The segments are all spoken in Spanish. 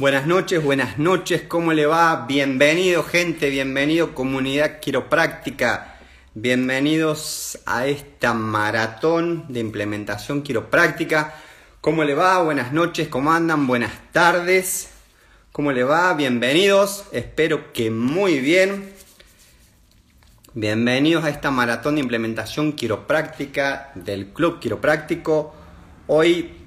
Buenas noches, buenas noches, ¿cómo le va? Bienvenido gente, bienvenido comunidad quiropráctica, bienvenidos a esta maratón de implementación quiropráctica. ¿Cómo le va? Buenas noches, ¿cómo andan? Buenas tardes, ¿cómo le va? Bienvenidos, espero que muy bien. Bienvenidos a esta maratón de implementación quiropráctica del Club Quiropráctico. Hoy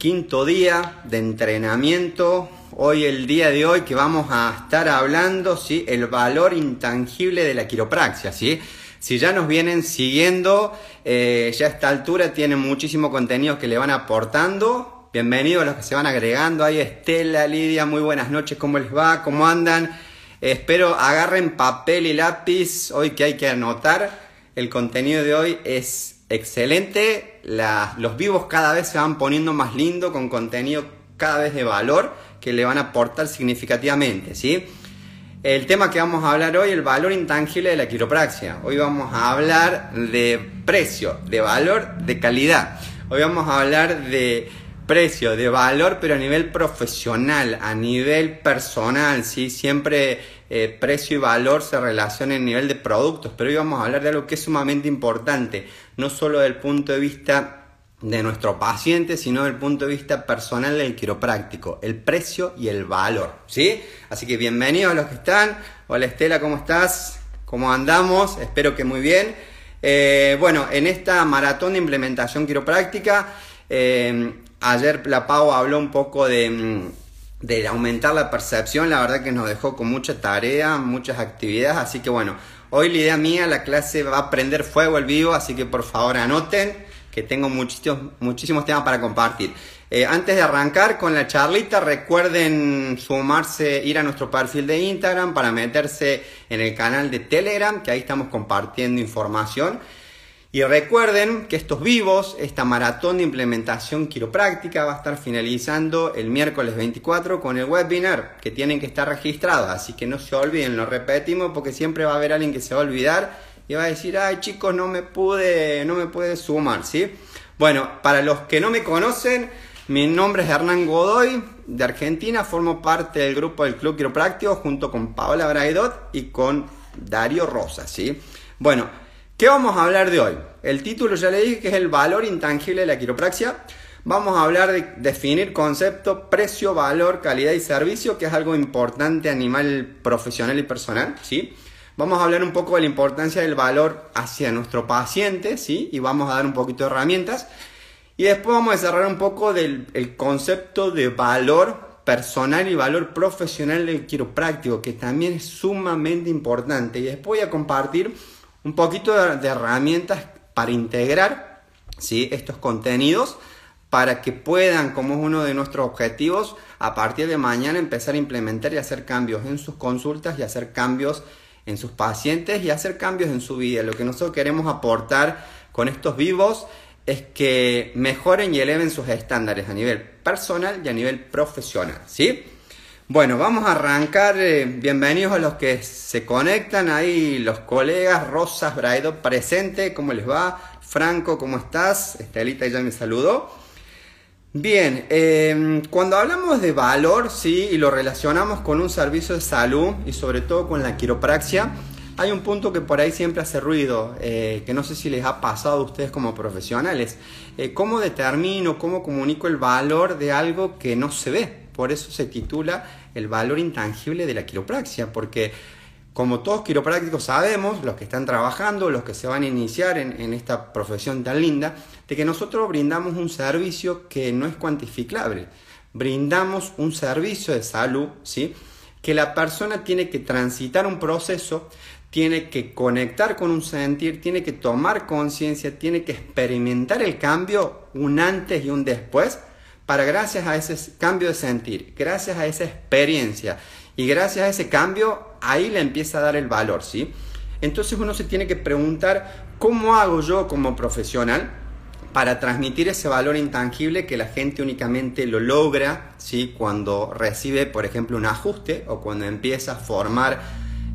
quinto día de entrenamiento hoy, el día de hoy, que vamos a estar hablando, ¿sí? El valor intangible de la quiropraxia, ¿sí? Si ya nos vienen siguiendo, eh, ya a esta altura tienen muchísimo contenido que le van aportando. Bienvenidos a los que se van agregando. Ahí Estela, Lidia, muy buenas noches, ¿cómo les va? ¿Cómo andan? espero agarren papel y lápiz hoy que hay que anotar. El contenido de hoy es excelente. los vivos cada vez se van poniendo más lindo con contenido cada vez de valor que le van a aportar significativamente, ¿sí? El tema que vamos a hablar hoy, el valor intangible de la quiropraxia. Hoy vamos a hablar de precio, de valor, de calidad. Hoy vamos a hablar de precio, de valor, pero a nivel profesional, a nivel personal, ¿sí? Siempre eh, precio y valor se relacionan en nivel de productos, pero hoy vamos a hablar de algo que es sumamente importante, no solo del punto de vista de nuestro paciente, sino desde el punto de vista personal del quiropráctico, el precio y el valor, ¿sí? Así que bienvenidos a los que están. Hola Estela, ¿cómo estás? ¿Cómo andamos? Espero que muy bien. Eh, bueno, en esta maratón de implementación quiropráctica, eh, ayer la habló un poco de, mm, de aumentar la percepción, la verdad que nos dejó con mucha tarea, muchas actividades, así que bueno, hoy la idea mía, la clase va a prender fuego al vivo, así que por favor anoten que tengo muchísimos, muchísimos temas para compartir. Eh, antes de arrancar con la charlita, recuerden sumarse, ir a nuestro perfil de Instagram para meterse en el canal de Telegram, que ahí estamos compartiendo información. Y recuerden que estos vivos, esta maratón de implementación quiropráctica va a estar finalizando el miércoles 24 con el webinar, que tienen que estar registrados, así que no se olviden, lo repetimos porque siempre va a haber alguien que se va a olvidar y va a decir, ay chicos, no me pude, no me pude sumar, ¿sí? Bueno, para los que no me conocen, mi nombre es Hernán Godoy, de Argentina, formo parte del grupo del Club Quiropráctico junto con Paola Braidot y con Dario Rosa, ¿sí? Bueno, ¿qué vamos a hablar de hoy? El título ya le dije que es el valor intangible de la quiropraxia. Vamos a hablar de definir concepto, precio, valor, calidad y servicio, que es algo importante a nivel profesional y personal, ¿sí? Vamos a hablar un poco de la importancia del valor hacia nuestro paciente, ¿sí? Y vamos a dar un poquito de herramientas. Y después vamos a desarrollar un poco del concepto de valor personal y valor profesional del quiropráctico, que también es sumamente importante. Y después voy a compartir un poquito de, herramientas para integrar ¿sí? estos contenidos para que puedan, como es uno de nuestros objetivos, a partir de mañana empezar a implementar y hacer cambios en sus consultas y hacer cambios en sus pacientes y hacer cambios en su vida. Lo que nosotros queremos aportar con estos vivos es que mejoren y eleven sus estándares a nivel personal y a nivel profesional, ¿sí? Bueno, vamos a arrancar. Eh, bienvenidos a los que se conectan ahí, los colegas. Rosas Braido presente, ¿cómo les va? Franco, ¿cómo estás? Estelita ya me saludó. Bien, em, cuando hablamos de valor, sí, y lo relacionamos con un servicio de salud y sobre todo con la quiropraxia, hay un punto que por ahí siempre hace ruido, eh, que no sé si les ha pasado a ustedes como profesionales. Eh, ¿Cómo determino, cómo comunico el valor de algo que no se ve? Por eso se titula el valor intangible de la quiropraxia, porque como todos quiroprácticos sabemos, los que están trabajando, los que se van a iniciar en, esta profesión tan linda, de que nosotros brindamos un servicio que no es cuantificable. Brindamos un servicio de salud, ¿sí? Que la persona tiene que transitar un proceso, tiene que conectar con un sentir, tiene que tomar conciencia, tiene que experimentar el cambio, un antes y un después, para gracias a ese cambio de sentir, gracias a esa experiencia y gracias a ese cambio ahí le empieza a dar el valor, ¿sí? Entonces uno se tiene que preguntar, ¿cómo hago yo como profesional para transmitir ese valor intangible que la gente únicamente lo logra, ¿sí? Cuando recibe, por ejemplo, un ajuste o cuando empieza a formar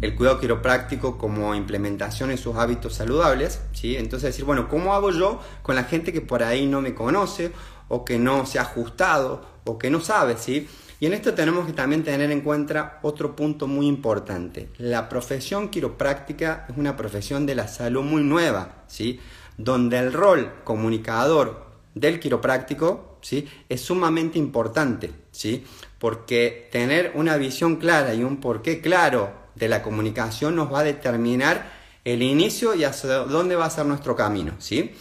el cuidado quiropráctico como implementación en sus hábitos saludables, ¿sí? Entonces decir, bueno, ¿cómo hago yo con la gente que por ahí no me conoce o que no se ha ajustado o que no sabe, ¿sí? Y en esto tenemos que también tener en cuenta otro punto muy importante. La profesión quiropráctica es una profesión de la salud muy nueva, ¿sí? Donde el rol comunicador del quiropráctico, ¿sí? Es sumamente importante, ¿sí? Porque tener una visión clara y un porqué claro de la comunicación nos va a determinar el inicio y hacia dónde va a ser nuestro camino, ¿sí?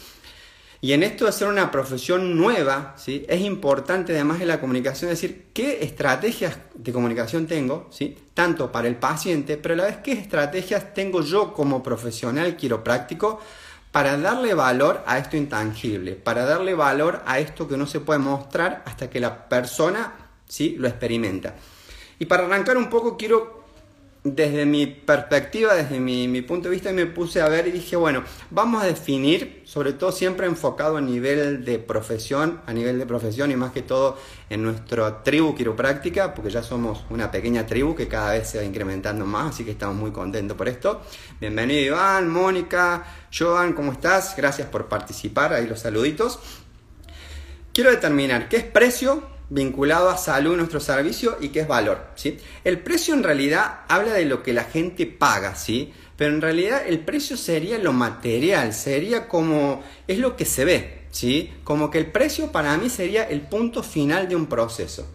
Y en esto de ser una profesión nueva, ¿sí? es importante además de la comunicación decir qué estrategias de comunicación tengo, ¿sí? tanto para el paciente, pero a la vez qué estrategias tengo yo como profesional quiropráctico para darle valor a esto intangible, para darle valor a esto que no se puede mostrar hasta que la persona ¿sí? lo experimenta. Y para arrancar un poco quiero desde mi perspectiva, desde mi, punto de vista, me puse a ver y dije, bueno, vamos a definir, sobre todo siempre enfocado a nivel de profesión, a nivel de profesión y más que todo en nuestra tribu quiropráctica, porque ya somos una pequeña tribu que cada vez se va incrementando más, así que estamos muy contentos por esto. Bienvenido Iván, Mónica, Joan, ¿cómo estás? Gracias por participar, ahí los saluditos. Quiero determinar qué es precio, vinculado a salud, nuestro servicio y qué es valor. ¿sí? El precio en realidad habla de lo que la gente paga, ¿sí? pero en realidad el precio sería lo material, sería como es lo que se ve, ¿sí? como que el precio para mí sería el punto final de un proceso.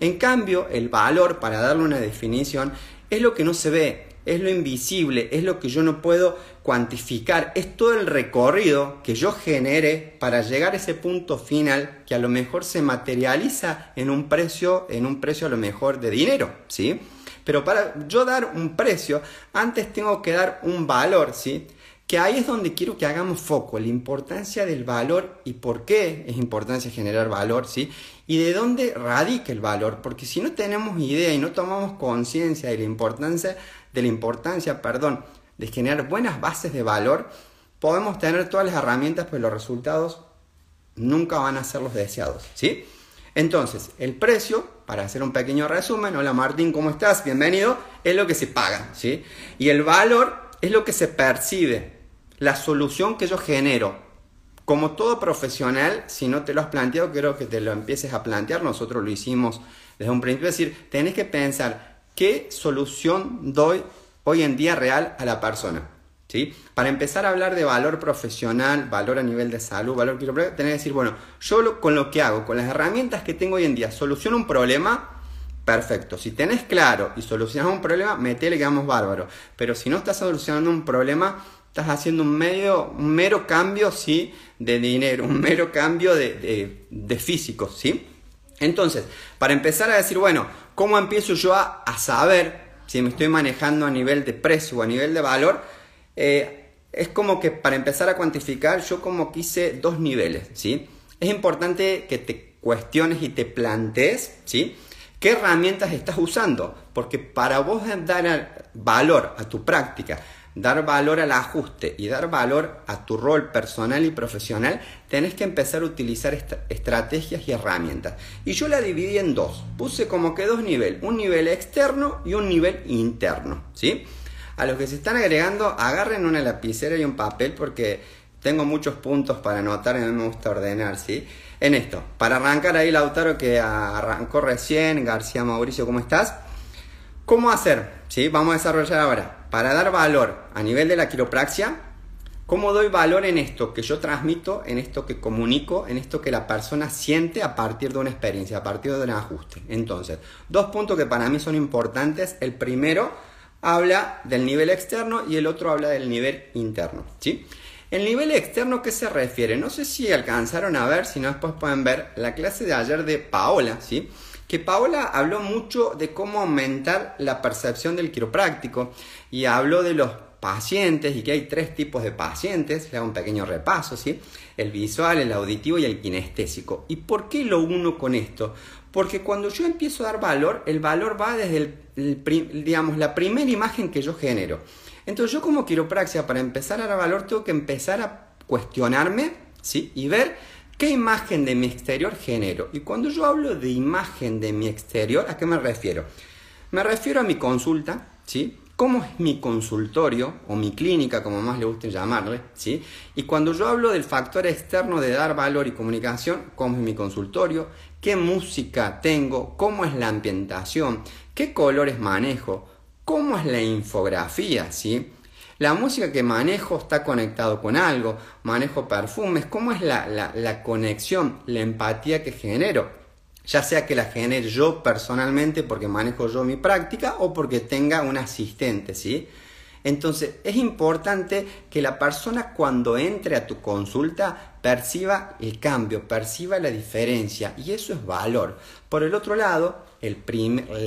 En cambio, el valor, para darle una definición, es lo que no se ve, es lo invisible, es lo que yo no puedo cuantificar, es todo el recorrido que yo genere para llegar a ese punto final que a lo mejor se materializa en un precio, en un precio a lo mejor de dinero, ¿sí? Pero para yo dar un precio, antes tengo que dar un valor, ¿sí? Que ahí es donde quiero que hagamos foco, la importancia del valor y por qué es importancia generar valor, ¿sí? Y de dónde radica el valor, porque si no tenemos idea y no tomamos conciencia de la importancia de la importancia, perdón, de generar buenas bases de valor, podemos tener todas las herramientas, pero los resultados nunca van a ser los deseados, ¿sí? Entonces, el precio, para hacer un pequeño resumen, hola Martín, ¿cómo estás? Bienvenido, es lo que se paga, ¿sí? Y el valor es lo que se percibe, la solución que yo genero. Como todo profesional, si no te lo has planteado, quiero que te lo empieces a plantear. Nosotros lo hicimos desde un principio, es decir, tenés que pensar ¿Qué solución doy hoy en día real a la persona? ¿Sí? Para empezar a hablar de valor profesional, valor a nivel de salud, valor quiropráctico, tenés que decir, bueno, yo con lo que hago, con las herramientas que tengo hoy en día, soluciono un problema, perfecto. Si tenés claro y solucionas un problema, metele que vamos bárbaro. Pero si no estás solucionando un problema, estás haciendo un, medio, un mero cambio, ¿sí? De dinero, un mero cambio de, de, de físico, ¿sí? Entonces, para empezar a decir, bueno, ¿cómo empiezo yo a, saber si me estoy manejando a nivel de precio o a nivel de valor? Eh, es como que para empezar a cuantificar, yo como quise dos niveles, ¿sí? Es importante que te cuestiones y te plantees, ¿sí? ¿Qué herramientas estás usando? Porque para vos dar valor a tu práctica, dar valor al ajuste y dar valor a tu rol personal y profesional, tenés que empezar a utilizar estrategias y herramientas. Y yo la dividí en dos. Puse como que dos niveles, un nivel externo y un nivel interno, ¿sí? A los que se están agregando, agarren una lapicera y un papel porque tengo muchos puntos para anotar y a mí me gusta ordenar, ¿sí? En esto, para arrancar ahí Lautaro que arrancó recién, García Mauricio, ¿cómo estás? ¿Cómo hacer? ¿Sí? Vamos a desarrollar ahora para dar valor a nivel de la quiropraxia, ¿cómo doy valor en esto que yo transmito, en esto que comunico, en esto que la persona siente a partir de una experiencia, a partir de un ajuste? Entonces, dos puntos que para mí son importantes. El primero habla del nivel externo y el otro habla del nivel interno. ¿sí? El nivel externo, ¿qué se refiere? No sé si alcanzaron a ver, si no después pueden ver la clase de ayer de Paola, ¿sí? que Paola habló mucho de cómo aumentar la percepción del quiropráctico y habló de los pacientes y que hay tres tipos de pacientes, le hago un pequeño repaso, ¿sí? El visual, el auditivo y el kinestésico. ¿Y por qué lo uno con esto? Porque cuando yo empiezo a dar valor, el valor va desde el, digamos, la primera imagen que yo genero. Entonces yo como quiropraxia, para empezar a dar valor, tengo que empezar a cuestionarme, ¿sí? Y ver ¿Qué imagen de mi exterior genero? Y cuando yo hablo de imagen de mi exterior, ¿a qué me refiero? Me refiero a mi consulta, ¿sí? Cómo es mi consultorio o mi clínica, como más le guste llamarle, ¿sí? Y cuando yo hablo del factor externo de dar valor y comunicación, cómo es mi consultorio, qué música tengo, cómo es la ambientación, qué colores manejo, cómo es la infografía, ¿sí? La música que manejo está conectado con algo, manejo perfumes, cómo es la, la conexión, la empatía que genero ya sea que la genere yo personalmente porque manejo yo mi práctica o porque tenga un asistente, ¿sí? Entonces es importante que la persona cuando entre a tu consulta perciba el cambio, perciba la diferencia y eso es valor. Por el otro lado, el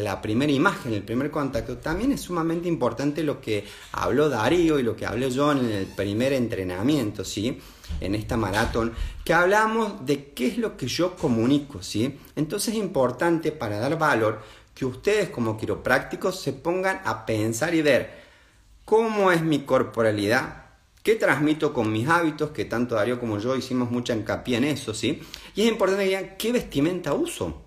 la primera imagen, el primer contacto, también es sumamente importante lo que habló Darío y lo que hablé yo en el primer entrenamiento, ¿sí? En esta maratón, que hablamos de qué es lo que yo comunico, ¿sí? Entonces es importante para dar valor que ustedes como quiroprácticos se pongan a pensar y ver cómo es mi corporalidad, qué transmito con mis hábitos, que tanto Darío como yo hicimos mucha hincapié en eso, ¿sí? Y es importante que digan qué vestimenta uso.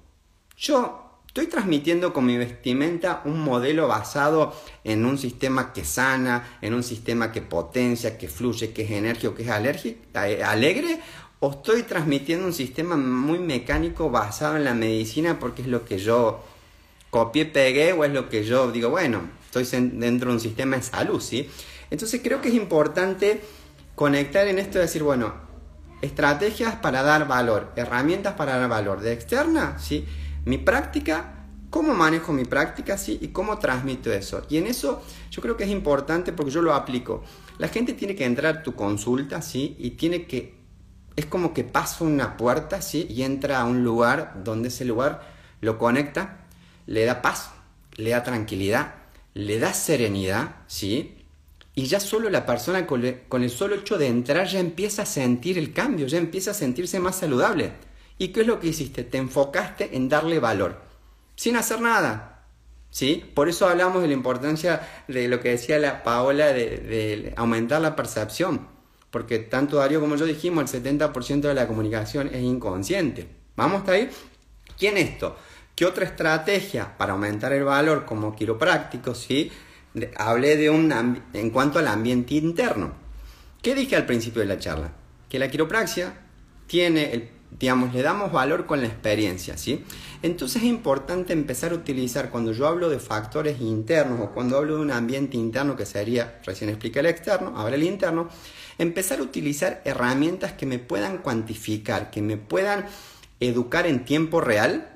Yo estoy transmitiendo con mi vestimenta un modelo basado en un sistema que sana, en un sistema que potencia, que fluye, que es enérgico, que es eh, alegre, o estoy transmitiendo un sistema muy mecánico basado en la medicina porque es lo que yo copié, pegué o es lo que yo digo, bueno, estoy dentro de un sistema de salud, ¿sí? Entonces creo que es importante conectar en esto y decir, bueno, estrategias para dar valor, herramientas para dar valor de externa, ¿sí? Mi práctica, cómo manejo mi práctica, ¿sí? Y cómo transmito eso. Y en eso yo creo que es importante porque yo lo aplico. La gente tiene que entrar a tu consulta, ¿sí? Y tiene que, es como que pasa una puerta, ¿sí? Y entra a un lugar donde ese lugar lo conecta, le da paz, le da tranquilidad, le da serenidad, ¿sí? Y ya solo la persona con, el solo hecho de entrar ya empieza a sentir el cambio, ya empieza a sentirse más saludable. ¿Y qué es lo que hiciste? Te enfocaste en darle valor, sin hacer nada. ¿Sí? Por eso hablamos de la importancia de lo que decía la Paola de, aumentar la percepción. Porque tanto Darío como yo dijimos, el 70% de la comunicación es inconsciente. ¿Vamos hasta ahí? ¿Quién esto? ¿Qué otra estrategia para aumentar el valor como quiropráctico? ¿sí? Hablé de un en cuanto al ambiente interno. ¿Qué dije al principio de la charla? Que la quiropraxia tiene, el, digamos, le damos valor con la experiencia, ¿sí? Entonces es importante empezar a utilizar, cuando yo hablo de factores internos o cuando hablo de un ambiente interno que sería, recién expliqué el externo, ahora el interno, empezar a utilizar herramientas que me puedan cuantificar, que me puedan educar en tiempo real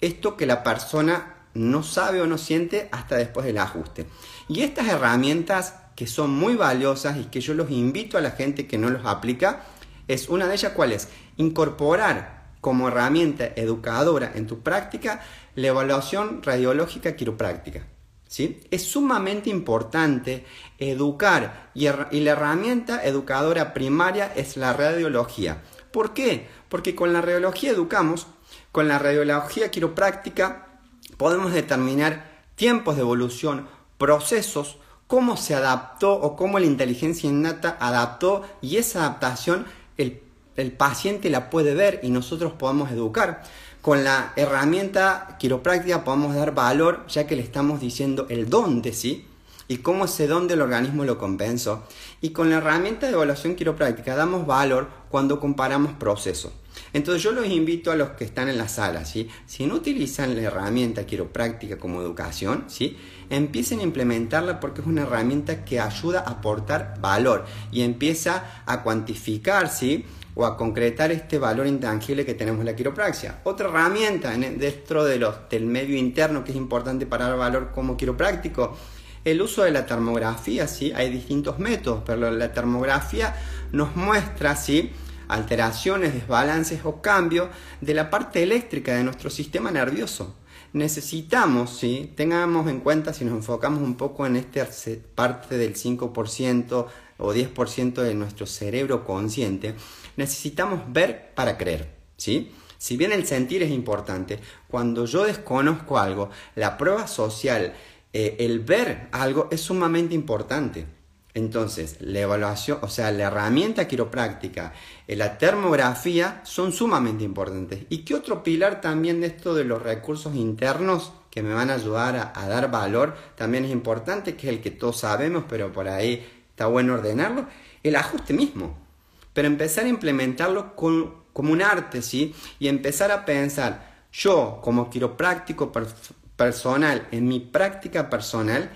esto que la persona no sabe o no siente hasta después del ajuste. Y estas herramientas que son muy valiosas y que yo los invito a la gente que no los aplica, es una de ellas cuál es? Incorporar como herramienta educadora en tu práctica la evaluación radiológica quiropráctica. ¿sí? Es sumamente importante educar y, y la herramienta educadora primaria es la radiología. ¿Por qué? Porque con la radiología educamos con la radiología quiropráctica podemos determinar tiempos de evolución, procesos, cómo se adaptó o cómo la inteligencia innata adaptó y esa adaptación el, el paciente la puede ver y nosotros podemos educar. Con la herramienta quiropráctica podemos dar valor ya que le estamos diciendo el dónde, ¿sí? y cómo ese don del organismo lo compensó. Y con la herramienta de evaluación quiropráctica damos valor cuando comparamos procesos. Entonces yo los invito a los que están en la sala, ¿sí? si no utilizan la herramienta quiropráctica como educación, ¿sí? Empiecen a implementarla porque es una herramienta que ayuda a aportar valor y empieza a cuantificar ¿sí? o a concretar este valor intangible que tenemos en la quiropraxia. Otra herramienta dentro de los, del medio interno que es importante para dar valor como quiropráctico el uso de la termografía, ¿sí? Hay distintos métodos, pero la termografía nos muestra, ¿sí? alteraciones, desbalances o cambios de la parte eléctrica de nuestro sistema nervioso. Necesitamos, ¿sí? tengamos en cuenta si nos enfocamos un poco en esta parte del 5% o 10% de nuestro cerebro consciente, necesitamos ver para creer. ¿sí? Si bien el sentir es importante, cuando yo desconozco algo, la prueba social eh, el ver algo es sumamente importante. Entonces, la evaluación, o sea, la herramienta quiropráctica, eh, la termografía son sumamente importantes. ¿Y qué otro pilar también de esto de los recursos internos que me van a ayudar a, dar valor, también es importante, que es el que todos sabemos, pero por ahí está bueno ordenarlo, el ajuste mismo. Pero empezar a implementarlo como un arte, ¿sí? Y empezar a pensar, yo como quiropráctico personal, en mi práctica personal,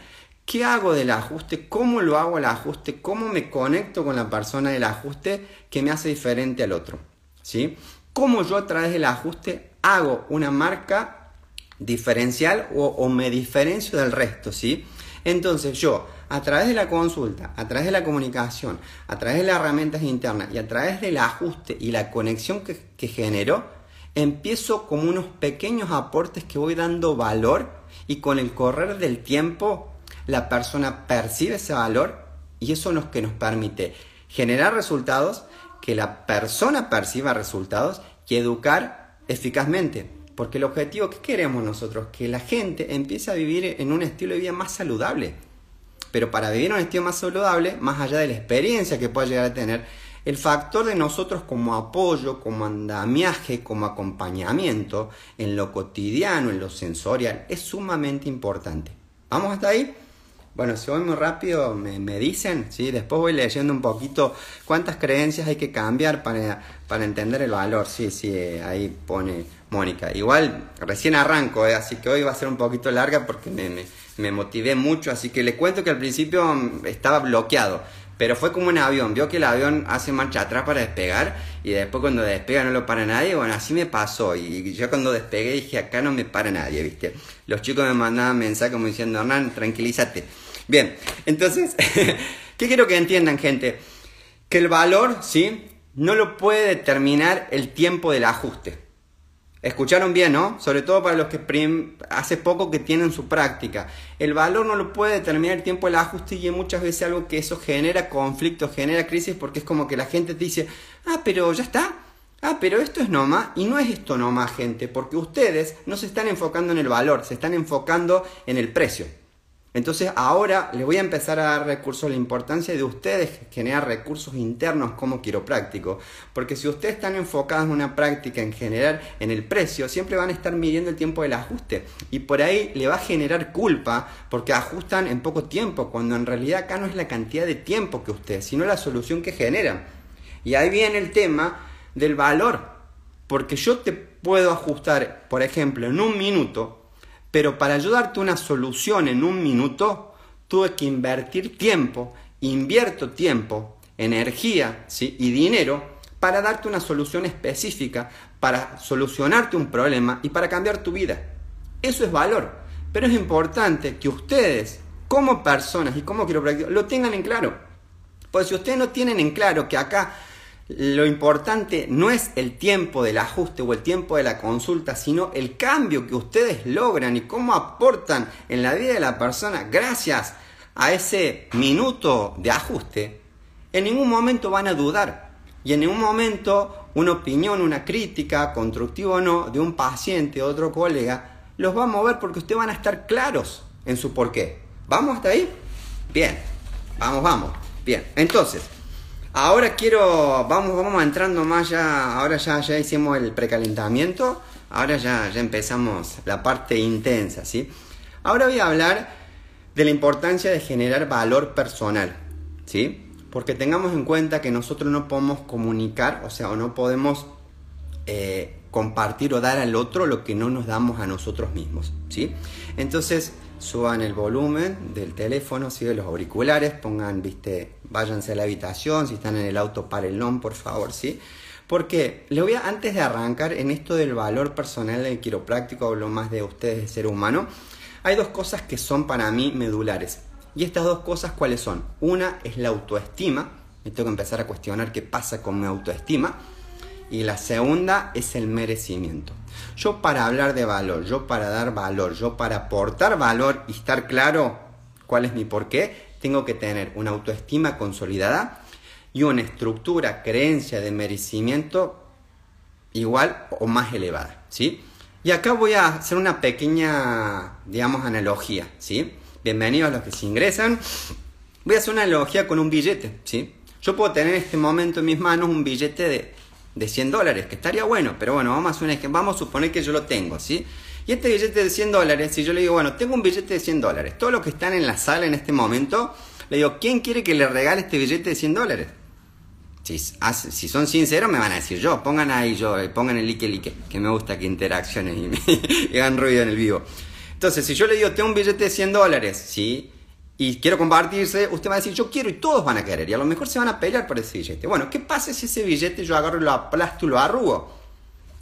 ¿qué hago del ajuste? ¿Cómo lo hago el ajuste? ¿Cómo me conecto con la persona del ajuste que me hace diferente al otro? ¿Sí? ¿Cómo yo a través del ajuste hago una marca diferencial o, me diferencio del resto? ¿Sí? Entonces yo, a través de la consulta, a través de la comunicación, a través de las herramientas internas y a través del ajuste y la conexión que, que genero, empiezo como unos pequeños aportes que voy dando valor y con el correr del tiempo la persona percibe ese valor y eso es lo que nos permite generar resultados, que la persona perciba resultados y educar eficazmente. Porque el objetivo que queremos nosotros, que la gente empiece a vivir en un estilo de vida más saludable. Pero para vivir un estilo más saludable, más allá de la experiencia que pueda llegar a tener, el factor de nosotros como apoyo, como andamiaje, como acompañamiento en lo cotidiano, en lo sensorial, es sumamente importante. ¿Vamos hasta ahí? Bueno, si voy muy rápido, me, dicen, ¿sí? después voy leyendo un poquito cuántas creencias hay que cambiar para, para entender el valor. Sí, sí, ahí pone Mónica. Igual recién arranco, ¿eh? así que hoy va a ser un poquito larga porque me, me, me motivé mucho, así que le cuento que al principio mm, estaba bloqueado pero fue como un avión, vio que el avión hace marcha atrás para despegar y después cuando despega no lo para nadie, bueno, así me pasó y yo cuando despegué dije, acá no me para nadie, ¿viste? Los chicos me mandaban mensajes como diciendo, Hernán, tranquilízate. Bien, entonces, ¿qué quiero que entiendan, gente? Que el valor, ¿sí? No lo puede determinar el tiempo del ajuste. Escucharon bien, ¿no? Sobre todo para los que hace poco que tienen su práctica. El valor no lo puede determinar el tiempo del ajuste y muchas veces algo que eso genera conflicto, genera crisis porque es como que la gente te dice, ah, pero ya está. Ah, pero esto es nomás y no es esto nomás, gente, porque ustedes no se están enfocando en el valor, se están enfocando en el precio. Entonces ahora les voy a empezar a dar recursos, la importancia de ustedes generar recursos internos como quiropráctico, porque si ustedes están enfocados en una práctica en general en el precio, siempre van a estar midiendo el tiempo del ajuste. Y por ahí le va a generar culpa porque ajustan en poco tiempo, cuando en realidad acá no es la cantidad de tiempo que ustedes, sino la solución que generan. Y ahí viene el tema del valor, porque yo te puedo ajustar, por ejemplo, en un minuto, pero para ayudarte una solución en un minuto, tuve que invertir tiempo, invierto tiempo, energía y dinero para darte una solución específica, para solucionarte un problema y para cambiar tu vida. Eso es valor. Pero es importante que ustedes, como personas y como quiero lo tengan en claro. Pues si ustedes no tienen en claro que acá lo importante no es el tiempo del ajuste o el tiempo de la consulta, sino el cambio que ustedes logran y cómo aportan en la vida de la persona gracias a ese minuto de ajuste. En ningún momento van a dudar y en ningún momento una opinión, una crítica, constructiva o no, de un paciente o otro colega, los va a mover porque ustedes van a estar claros en su porqué. ¿Vamos hasta ahí? Bien, vamos, vamos. Bien, entonces, Ahora quiero, vamos, vamos entrando más ya, ahora ya, ya hicimos el precalentamiento, ahora ya, ya empezamos la parte intensa, ¿sí? Ahora voy a hablar de la importancia de generar valor personal, ¿sí? Porque tengamos en cuenta que nosotros no podemos comunicar, o sea, o no podemos eh, compartir o dar al otro lo que no nos damos a nosotros mismos, ¿sí? Entonces, suban el volumen del teléfono, ¿sí? de los auriculares, pongan, viste, váyanse a la habitación, si están en el auto, párenlo, por favor, ¿sí? Porque le voy a, antes de arrancar en esto del valor personal del quiropráctico, hablo más de ustedes, de ser humano, hay dos cosas que son para mí medulares. Y estas dos cosas, ¿cuáles son? Una es la autoestima, me tengo que empezar a cuestionar qué pasa con mi autoestima. Y la segunda es el merecimiento. Yo para hablar de valor, yo para dar valor, yo para aportar valor y estar claro cuál es mi porqué, tengo que tener una autoestima consolidada y una estructura, creencia de merecimiento igual o más elevada, ¿sí? Y acá voy a hacer una pequeña, digamos, analogía, ¿sí? Bienvenidos a los que se ingresan. Voy a hacer una analogía con un billete, ¿sí? Yo puedo tener en este momento en mis manos un billete de, de 100 dólares, que estaría bueno, pero bueno, vamos a, vamos a suponer que yo lo tengo, ¿sí? Y este billete de 100 dólares, si yo le digo, bueno, tengo un billete de 100 dólares, todos los que están en la sala en este momento, le digo, ¿quién quiere que le regale este billete de 100 dólares? Si, si son sinceros me van a decir yo, pongan ahí yo, pongan el like like, que me gusta que interacciones y, y hagan ruido en el vivo. Entonces, si yo le digo, tengo un billete de 100 dólares, ¿sí? y quiero compartirse, usted va a decir yo quiero y todos van a querer y a lo mejor se van a pelear por ese billete. Bueno, ¿qué pasa si ese billete yo agarro y lo aplasto y lo arrugo?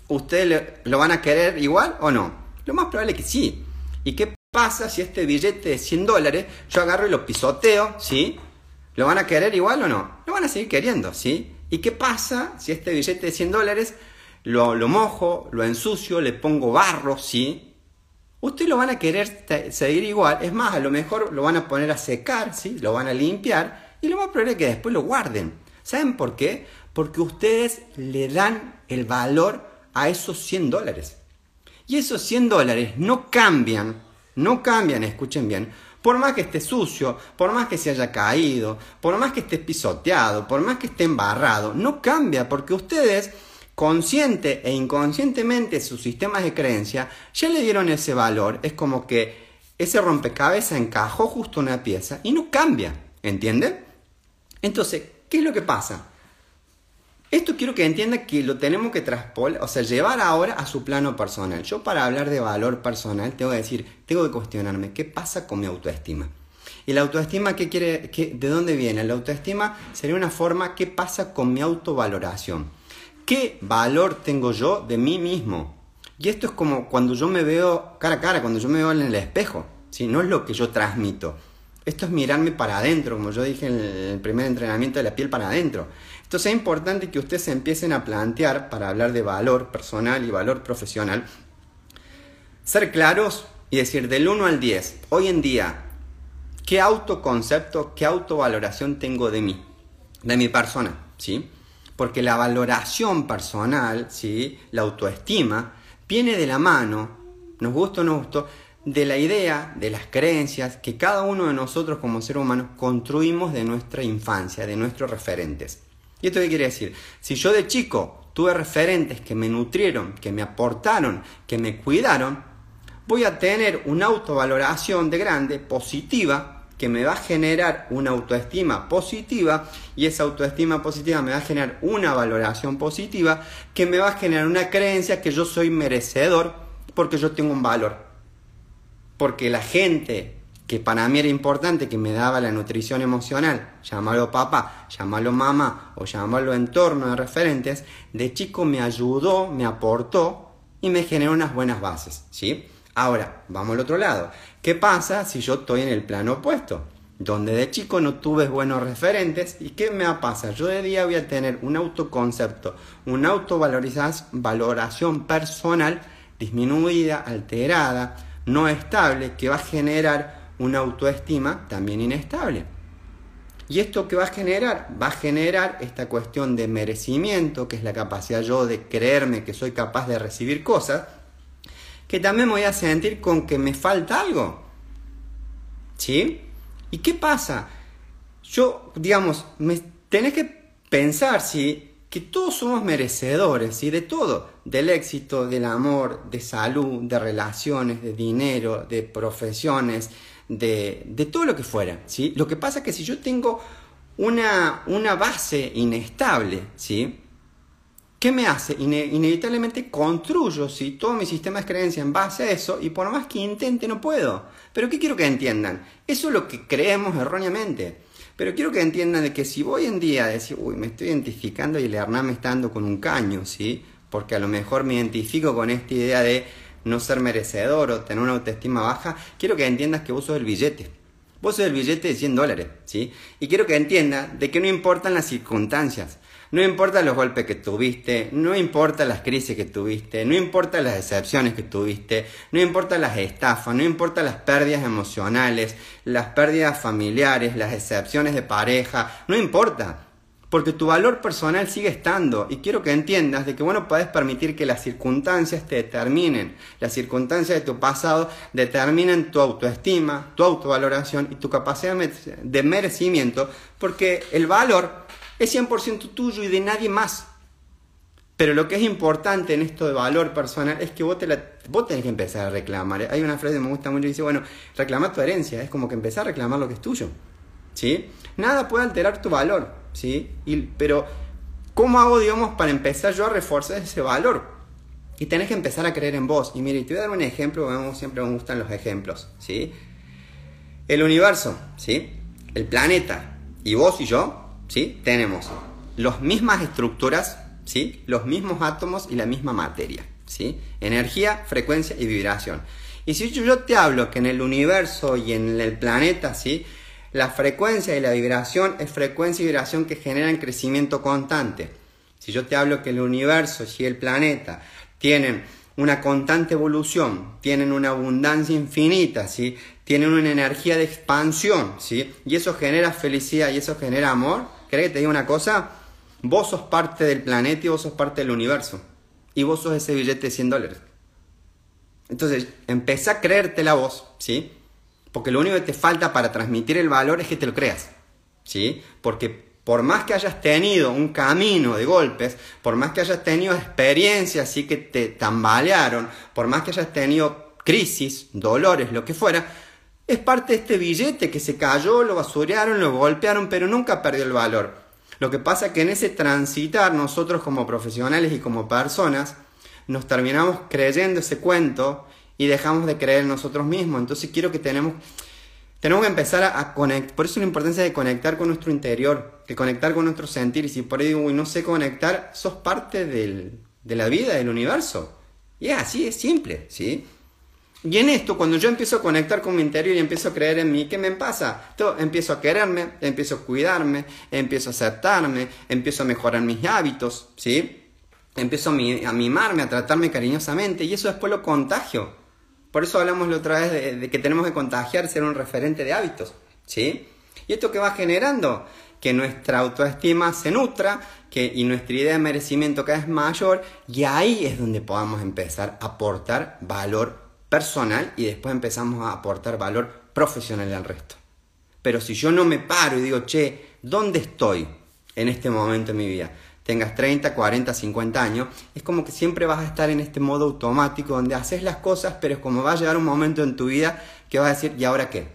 ¿Ustedes lo van a querer igual o no? Lo más probable es que sí. ¿Y qué pasa si este billete de 100 dólares yo agarro y lo pisoteo, ¿sí? ¿Lo van a querer igual o no? Lo van a seguir queriendo, ¿sí? ¿Y qué pasa si este billete de 100 dólares lo, lo mojo, lo ensucio, le pongo barro, ¿sí? ustedes lo van a querer seguir igual. Es más, a lo mejor lo van a poner a secar, ¿sí? lo van a limpiar y lo más probable es que después lo guarden. ¿Saben por qué? Porque ustedes le dan el valor a esos 100 dólares. Y esos 100 dólares no cambian, no cambian, escuchen bien, por más que esté sucio, por más que se haya caído, por más que esté pisoteado, por más que esté embarrado, no cambia porque ustedes consciente e inconscientemente sus sistemas de creencia ya le dieron ese valor. Es como que ese rompecabezas encajó justo una pieza y no cambia, ¿entiende? Entonces, ¿qué es lo que pasa? Esto quiero que entienda que lo tenemos que traspolar, o sea, llevar ahora a su plano personal. Yo para hablar de valor personal tengo que decir, tengo que cuestionarme, ¿qué pasa con mi autoestima? Y la autoestima, ¿qué quiere, qué, ¿de dónde viene? La autoestima sería una forma, ¿qué pasa con mi autovaloración? ¿Qué valor tengo yo de mí mismo? Y esto es como cuando yo me veo cara a cara, cuando yo me veo en el espejo. ¿sí? No es lo que yo transmito. Esto es mirarme para adentro, como yo dije en el primer entrenamiento de la piel para adentro. Entonces es importante que ustedes se empiecen a plantear, para hablar de valor personal y valor profesional, ser claros y decir del 1 al 10, hoy en día, ¿qué autoconcepto, qué autovaloración tengo de mí, de mi persona? ¿Sí? Porque la valoración personal, ¿sí? la autoestima, viene de la mano, nos gusta o no gusta, de la idea, de las creencias que cada uno de nosotros como ser humanos construimos de nuestra infancia, de nuestros referentes. ¿Y esto qué quiere decir? Si yo de chico tuve referentes que me nutrieron, que me aportaron, que me cuidaron, voy a tener una autovaloración de grande positiva que me va a generar una autoestima positiva y esa autoestima positiva me va a generar una valoración positiva que me va a generar una creencia que yo soy merecedor porque yo tengo un valor. Porque la gente que para mí era importante, que me daba la nutrición emocional, llamarlo papá, llamarlo mamá o llamarlo entorno de referentes, de chico me ayudó, me aportó y me generó unas buenas bases, ¿sí? Ahora, vamos al otro lado. ¿Qué pasa si yo estoy en el plano opuesto? Donde de chico no tuve buenos referentes y ¿qué me va a pasar? Yo de día voy a tener un autoconcepto, una autovaloración personal disminuida, alterada, no estable, que va a generar una autoestima también inestable. ¿Y esto qué va a generar? Va a generar esta cuestión de merecimiento, que es la capacidad yo de creerme que soy capaz de recibir cosas, que también me voy a sentir con que me falta algo. ¿Sí? ¿Y qué pasa? Yo, digamos, me tenés que pensar, ¿sí? Que todos somos merecedores, ¿sí? De todo. Del éxito, del amor, de salud, de relaciones, de dinero, de profesiones, de, de todo lo que fuera, ¿sí? Lo que pasa es que si yo tengo una, una base inestable, ¿sí? ¿Qué me hace? inevitablemente construyo ¿sí? todo mi sistema de creencia en base a eso y por más que intente no puedo. Pero ¿qué quiero que entiendan? Eso es lo que creemos erróneamente. Pero quiero que entiendan de que si voy en día a decir, uy, me estoy identificando y el Hernán me está dando con un caño, ¿sí? Porque a lo mejor me identifico con esta idea de no ser merecedor o tener una autoestima baja, quiero que entiendas que vos sos el billete. Vos sos el billete de 100 dólares, ¿sí? Y quiero que entiendan de que no importan las circunstancias. No importa los golpes que tuviste, no importa las crisis que tuviste, no importa las decepciones que tuviste, no importa las estafas, no importa las pérdidas emocionales, las pérdidas familiares, las decepciones de pareja, no importa. Porque tu valor personal sigue estando y quiero que entiendas de que bueno puedes permitir que las circunstancias te determinen, las circunstancias de tu pasado determinen tu autoestima, tu autovaloración y tu capacidad de merecimiento, porque el valor es 100% tuyo y de nadie más. Pero lo que es importante en esto de valor personal es que vos, te vos tenés que empezar a reclamar. Hay una frase que me gusta mucho dice, bueno, reclamar tu herencia, es como que empezar a reclamar lo que es tuyo. ¿Sí? Nada puede alterar tu valor, ¿sí? Pero, ¿cómo hago, digamos, para empezar yo a reforzar ese valor? Y tenés que empezar a creer en vos. Y mire, te voy a dar un ejemplo, siempre me gustan los ejemplos, ¿sí? El universo, ¿sí? El planeta y vos y yo, ¿sí? Tenemos las mismas estructuras, ¿sí? Los mismos átomos y la misma materia, ¿sí? Energía, frecuencia y vibración. Y si yo te hablo que en el universo y en el planeta, ¿sí? La frecuencia y la vibración es frecuencia y vibración que generan crecimiento constante. Si yo te hablo que el universo y el planeta tienen una constante evolución, tienen una abundancia infinita, ¿sí? tienen una energía de expansión, ¿sí? y eso genera felicidad y eso genera amor, ¿crees que te diga una cosa? Vos sos parte del planeta y vos sos parte del universo. Y vos sos ese billete de 100 dólares. Entonces, empecé a creerte la voz, ¿sí? Porque lo único que te falta para transmitir el valor es que te lo creas, ¿sí? Porque por más que hayas tenido un camino de golpes, por más que hayas tenido experiencias así que te tambalearon, por más que hayas tenido crisis, dolores, lo que fuera, es parte de este billete que se cayó, lo basurearon, lo golpearon, pero nunca perdió el valor. Lo que pasa es que en ese transitar nosotros como profesionales y como personas nos terminamos creyendo ese cuento y dejamos de creer en nosotros mismos. Entonces quiero que tenemos, tenemos que empezar a, conectar. Por eso la importancia de conectar con nuestro interior, de conectar con nuestro sentir. Y si por ahí digo, uy, no sé conectar, sos parte del, de la vida, del universo. Y es así, es simple, ¿sí? Y en esto, cuando yo empiezo a conectar con mi interior y empiezo a creer en mí, ¿qué me pasa? Yo empiezo a quererme, empiezo a cuidarme, empiezo a aceptarme, empiezo a mejorar mis hábitos, ¿sí? Empiezo a, mimarme, a tratarme cariñosamente y eso después lo contagio. Por eso hablamos la otra vez de, que tenemos que contagiar, ser un referente de hábitos, ¿sí? ¿Y esto que va generando? Que nuestra autoestima se nutra que, y nuestra idea de merecimiento cada vez mayor y ahí es donde podamos empezar a aportar valor personal y después empezamos a aportar valor profesional al resto. Pero si yo no me paro y digo, che, ¿dónde estoy en este momento de mi vida? Tengas 30, 40, 50 años, es como que siempre vas a estar en este modo automático donde haces las cosas, pero es como va a llegar un momento en tu vida que vas a decir, ¿y ahora qué?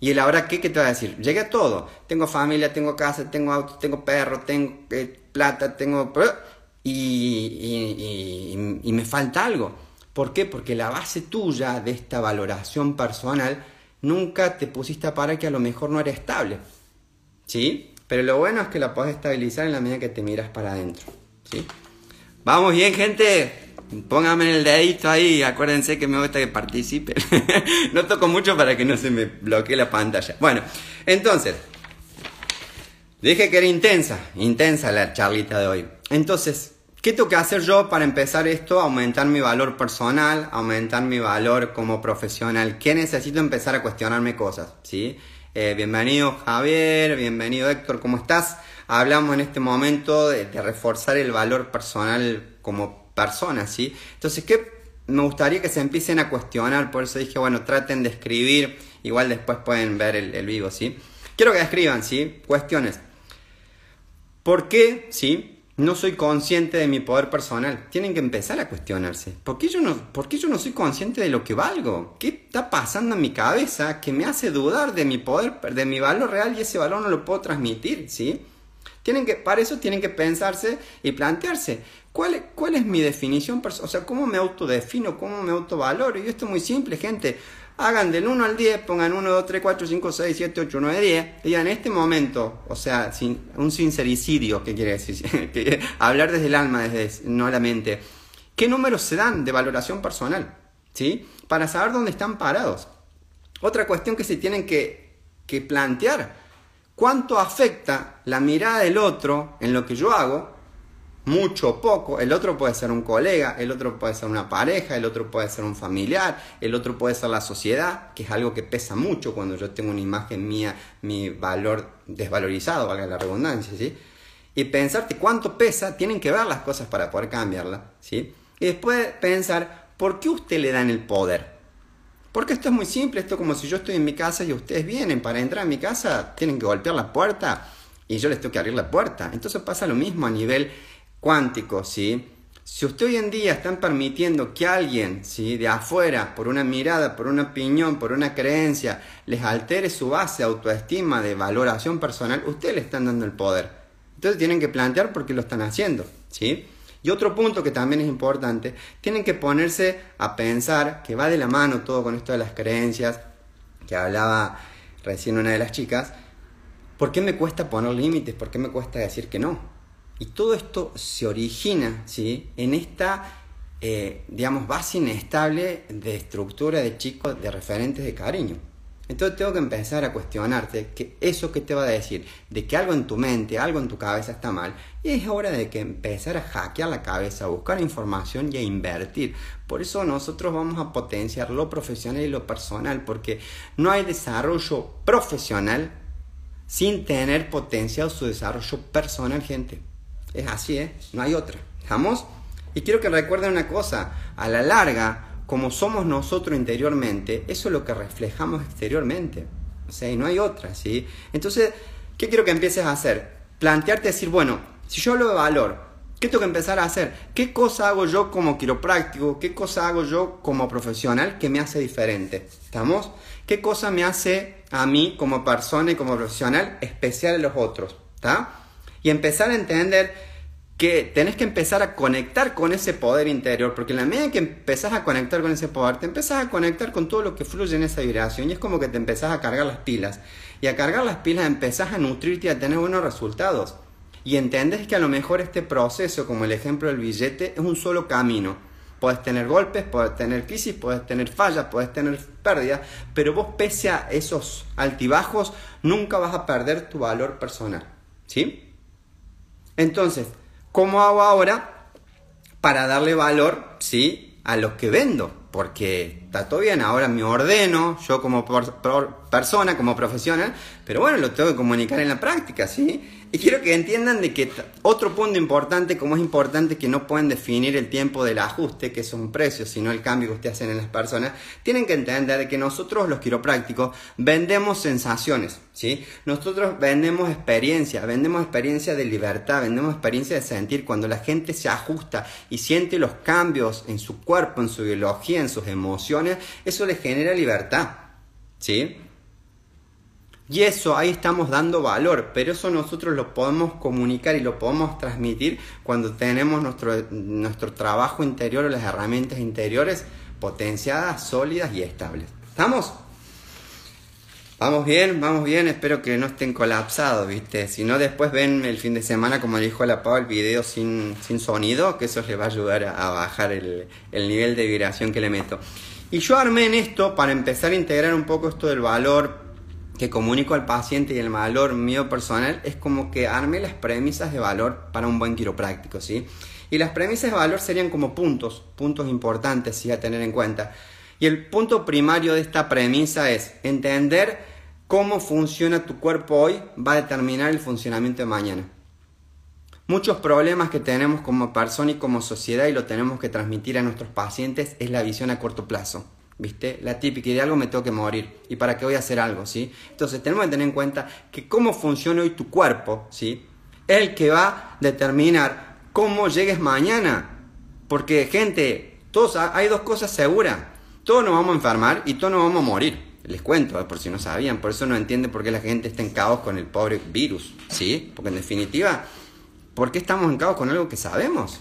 ¿Y el ahora qué? ¿Qué te va a decir? Llegué a todo. Tengo familia, tengo casa, tengo auto, tengo perro, tengo eh, plata, tengo... Y, y, y me falta algo. ¿Por qué? Porque la base tuya de esta valoración personal nunca te pusiste a parar que a lo mejor no era estable. ¿Sí? Pero lo bueno es que la puedes estabilizar en la medida que te miras para adentro. ¿Sí? Vamos bien, gente. Pónganme el dedito ahí. Acuérdense que me gusta que participen. no toco mucho para que no se me bloquee la pantalla. Bueno, entonces. Dije que era intensa. Intensa la charlita de hoy. Entonces, ¿Qué tengo que hacer yo para empezar esto? Aumentar mi valor personal, aumentar mi valor como profesional. ¿Qué necesito empezar a cuestionarme cosas? ¿sí? Eh, bienvenido Javier, bienvenido Héctor, ¿cómo estás? Hablamos en este momento de, reforzar el valor personal como persona, ¿sí? Entonces, ¿qué me gustaría que se empiecen a cuestionar? Por eso dije, bueno, traten de escribir, igual después pueden ver el, el vivo, ¿sí? Quiero que escriban, ¿sí? Cuestiones. ¿Por qué, sí? No soy consciente de mi poder personal. Tienen que empezar a cuestionarse. ¿Por qué, yo no, ¿Por qué yo no soy consciente de lo que valgo? ¿Qué está pasando en mi cabeza que me hace dudar de mi poder, de mi valor real y ese valor no lo puedo transmitir? ¿sí? Tienen que, para eso tienen que pensarse y plantearse. ¿Cuál, ¿Cuál es mi definición? O sea, ¿cómo me autodefino? ¿Cómo me autovaloro? Y esto es muy simple, gente hagan del 1 al 10, pongan 1, 2, 3, 4, 5, 6, 7, 8, 9, 10, digan en este momento, o sea, sin, un sincericidio, ¿qué quiere decir? Hablar desde el alma, desde no la mente. ¿Qué números se dan de valoración personal? ¿Sí? Para saber dónde están parados. Otra cuestión que se tienen que, que plantear, ¿cuánto afecta la mirada del otro en lo que yo hago mucho o poco, el otro puede ser un colega, el otro puede ser una pareja, el otro puede ser un familiar, el otro puede ser la sociedad, que es algo que pesa mucho cuando yo tengo una imagen mía, mi valor desvalorizado, valga la redundancia, ¿sí? Y pensarte cuánto pesa, tienen que ver las cosas para poder cambiarla, ¿sí? Y después pensar, ¿por qué usted le dan el poder? Porque esto es muy simple, esto es como si yo estoy en mi casa y ustedes vienen, para entrar a mi casa tienen que golpear la puerta y yo les tengo que abrir la puerta. Entonces pasa lo mismo a nivel cuántico, ¿sí? Si usted hoy en día están permitiendo que alguien, ¿sí? de afuera, por una mirada, por una opinión, por una creencia, les altere su base de autoestima, de valoración personal, ustedes le están dando el poder. Entonces tienen que plantear por qué lo están haciendo, ¿sí? Y otro punto que también es importante, tienen que ponerse a pensar que va de la mano todo con esto de las creencias, que hablaba recién una de las chicas, ¿por qué me cuesta poner límites? ¿Por qué me cuesta decir que no? Y todo esto se origina ¿sí? en esta, eh, digamos, base inestable de estructura de chicos, de referentes de cariño. Entonces tengo que empezar a cuestionarte que eso que te va a decir, de que algo en tu mente, algo en tu cabeza está mal, y es hora de que empezar a hackear la cabeza, a buscar información y a invertir. Por eso nosotros vamos a potenciar lo profesional y lo personal, porque no hay desarrollo profesional sin tener potenciado su desarrollo personal, gente. Es así, ¿eh? No hay otra. ¿Estamos? Y quiero que recuerden una cosa, a la larga, como somos nosotros interiormente, eso es lo que reflejamos exteriormente. O sea, y no hay otra, ¿sí? Entonces, ¿qué quiero que empieces a hacer? Plantearte decir, bueno, si yo hablo de valor, ¿qué tengo que empezar a hacer? ¿Qué cosa hago yo como quiropráctico? ¿Qué cosa hago yo como profesional que me hace diferente? ¿Estamos? ¿Qué cosa me hace a mí como persona y como profesional especial a los otros? ¿Está? Y empezar a entender que tenés que empezar a conectar con ese poder interior, porque en la medida que empezás a conectar con ese poder, te empezás a conectar con todo lo que fluye en esa vibración y es como que te empezás a cargar las pilas. Y a cargar las pilas empezás a nutrirte y a tener buenos resultados. Y entendés que a lo mejor este proceso, como el ejemplo del billete, es un solo camino. Puedes tener golpes, puedes tener crisis, puedes tener fallas, puedes tener pérdidas, pero vos pese a esos altibajos, nunca vas a perder tu valor personal. ¿Sí? Entonces, ¿cómo hago ahora para darle valor, sí, a lo que vendo? Porque está todo bien, ahora me ordeno, yo como persona, como profesional, pero bueno, lo tengo que comunicar en la práctica, ¿sí? Y quiero que entiendan de que otro punto importante, como es importante que no pueden definir el tiempo del ajuste, que son precios, sino el cambio que ustedes hacen en las personas, tienen que entender de que nosotros los quiroprácticos vendemos sensaciones, ¿sí? Nosotros vendemos experiencia, vendemos experiencia de libertad, vendemos experiencia de sentir cuando la gente se ajusta y siente los cambios en su cuerpo, en su biología, en sus emociones, eso les genera libertad, ¿sí? Y eso ahí estamos dando valor, pero eso nosotros lo podemos comunicar y lo podemos transmitir cuando tenemos nuestro, nuestro trabajo interior o las herramientas interiores potenciadas, sólidas y estables. ¿Estamos? Vamos bien, vamos bien, espero que no estén colapsados, ¿viste? Si no, después ven el fin de semana, como dijo la Pau, el video sin, sin sonido, que eso les va a ayudar a, bajar el, el nivel de vibración que le meto. Y yo armé en esto para empezar a integrar un poco esto del valor que comunico al paciente y el valor mío personal es como que arme las premisas de valor para un buen quiropráctico, ¿sí? Y las premisas de valor serían como puntos, puntos importantes, ¿sí? A tener en cuenta. Y el punto primario de esta premisa es entender cómo funciona tu cuerpo hoy va a determinar el funcionamiento de mañana. Muchos problemas que tenemos como persona y como sociedad y lo tenemos que transmitir a nuestros pacientes es la visión a corto plazo. ¿Viste? La típica, y de algo me tengo que morir, ¿y para qué voy a hacer algo, ¿sí? Entonces tenemos que tener en cuenta que cómo funciona hoy tu cuerpo, ¿sí? El que va a determinar cómo llegues mañana. Porque, gente, todos, hay dos cosas seguras. Todos nos vamos a enfermar y todos nos vamos a morir. Les cuento, eh, por si no sabían. Por eso no entienden por qué la gente está en caos con el pobre virus, ¿sí? Porque en definitiva, ¿por qué estamos en caos con algo que sabemos?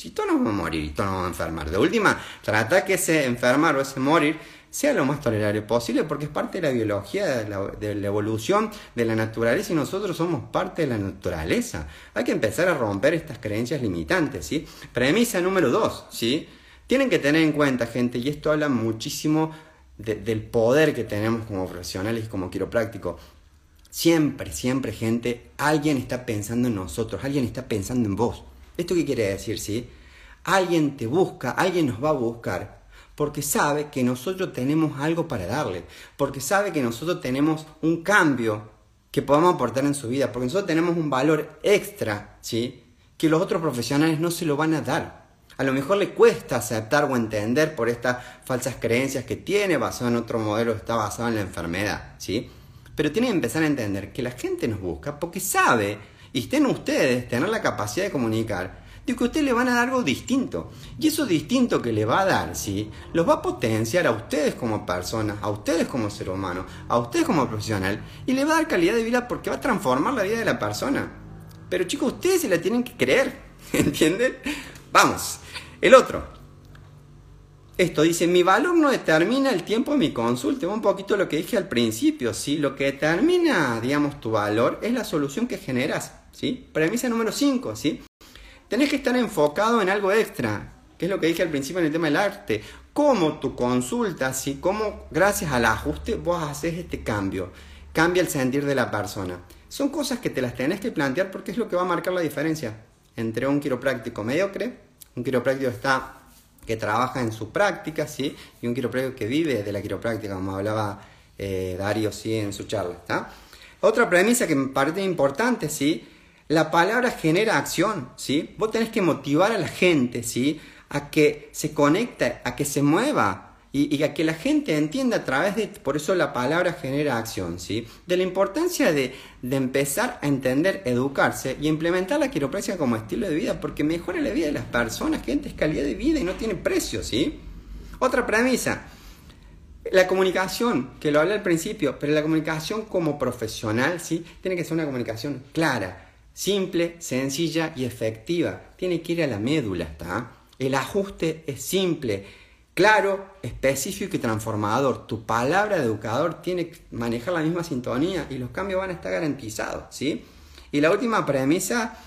Si todos nos vamos a morir y todos nos vamos a enfermar. De última, trata que ese enfermar o ese morir sea lo más tolerable posible porque es parte de la biología, de la, evolución de la naturaleza y nosotros somos parte de la naturaleza. Hay que empezar a romper estas creencias limitantes, ¿sí? Premisa número dos, ¿sí? Tienen que tener en cuenta, gente, y esto habla muchísimo del poder que tenemos como profesionales y como quiroprácticos. Siempre, siempre, gente, alguien está pensando en nosotros, alguien está pensando en vos. ¿Esto qué quiere decir? ¿sí? Alguien te busca, alguien nos va a buscar porque sabe que nosotros tenemos algo para darle, porque sabe que nosotros tenemos un cambio que podemos aportar en su vida, porque nosotros tenemos un valor extra, ¿sí? Que los otros profesionales no se lo van a dar. A lo mejor le cuesta aceptar o entender por estas falsas creencias que tiene, basado en otro modelo, está basado en la enfermedad, ¿sí? Pero tiene que empezar a entender que la gente nos busca porque sabe y estén ustedes, tener la capacidad de comunicar, de que ustedes le van a dar algo distinto. Y eso distinto que le va a dar, ¿sí? Los va a potenciar a ustedes como personas, a ustedes como ser humano, a ustedes como profesional, y le va a dar calidad de vida porque va a transformar la vida de la persona. Pero chicos, ustedes se la tienen que creer, ¿entienden? Vamos. El otro, esto dice, mi valor no determina el tiempo de mi consulta. Un poquito lo que dije al principio, ¿sí? Lo que determina, digamos, tu valor es la solución que generas, ¿sí? Premisa número 5, ¿sí? Tenés que estar enfocado en algo extra, que es lo que dije al principio en el tema del arte. Cómo tu consulta, ¿sí? Cómo gracias al ajuste vos haces este cambio. Cambia el sentir de la persona. Son cosas que te las tenés que plantear porque es lo que va a marcar la diferencia entre un quiropráctico mediocre, un quiropráctico está que trabaja en su práctica, ¿sí? Y un quiropráctico que vive de la quiropráctica, como hablaba eh, Dario, ¿sí? En su charla, Otra premisa que me parece importante, ¿sí? La palabra genera acción, ¿sí? Vos tenés que motivar a la gente, ¿sí? A que se conecte, a que se mueva, y, a que la gente entienda a través de, por eso la palabra genera acción, ¿sí? De la importancia de, de empezar a entender, educarse y implementar la quiropraxia como estilo de vida, porque mejora la vida de las personas, gente es calidad de vida y no tiene precio, ¿sí? Otra premisa, la comunicación, que lo hablé al principio, pero la comunicación como profesional, ¿sí? Tiene que ser una comunicación clara, simple, sencilla y efectiva. Tiene que ir a la médula, ¿está? El ajuste es simple, claro, específico y transformador. Tu palabra de educador tiene que manejar la misma sintonía y los cambios van a estar garantizados, ¿sí? Y la última premisa,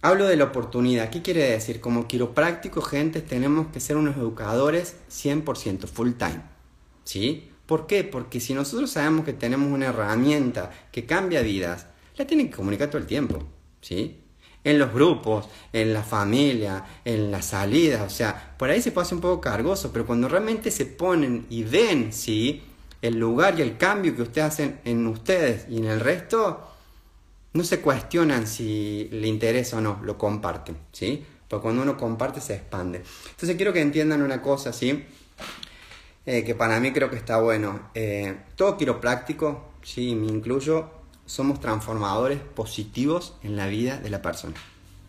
hablo de la oportunidad. ¿Qué quiere decir? Como quiropráctico, gente, tenemos que ser unos educadores 100% full time, ¿sí? ¿Por qué? Porque si nosotros sabemos que tenemos una herramienta que cambia vidas, la tienen que comunicar todo el tiempo, ¿sí? En los grupos, en la familia, en las salidas, o sea, por ahí se puede hacer un poco cargoso, pero cuando realmente se ponen y ven, ¿sí? El lugar y el cambio que ustedes hacen en ustedes y en el resto, no se cuestionan si le interesa o no, lo comparten, ¿sí? Porque cuando uno comparte se expande. Entonces quiero que entiendan una cosa, ¿sí? Eh, que para mí creo que está bueno. Eh, todo quiropráctico, sí, me incluyo, somos transformadores positivos en la vida de la persona.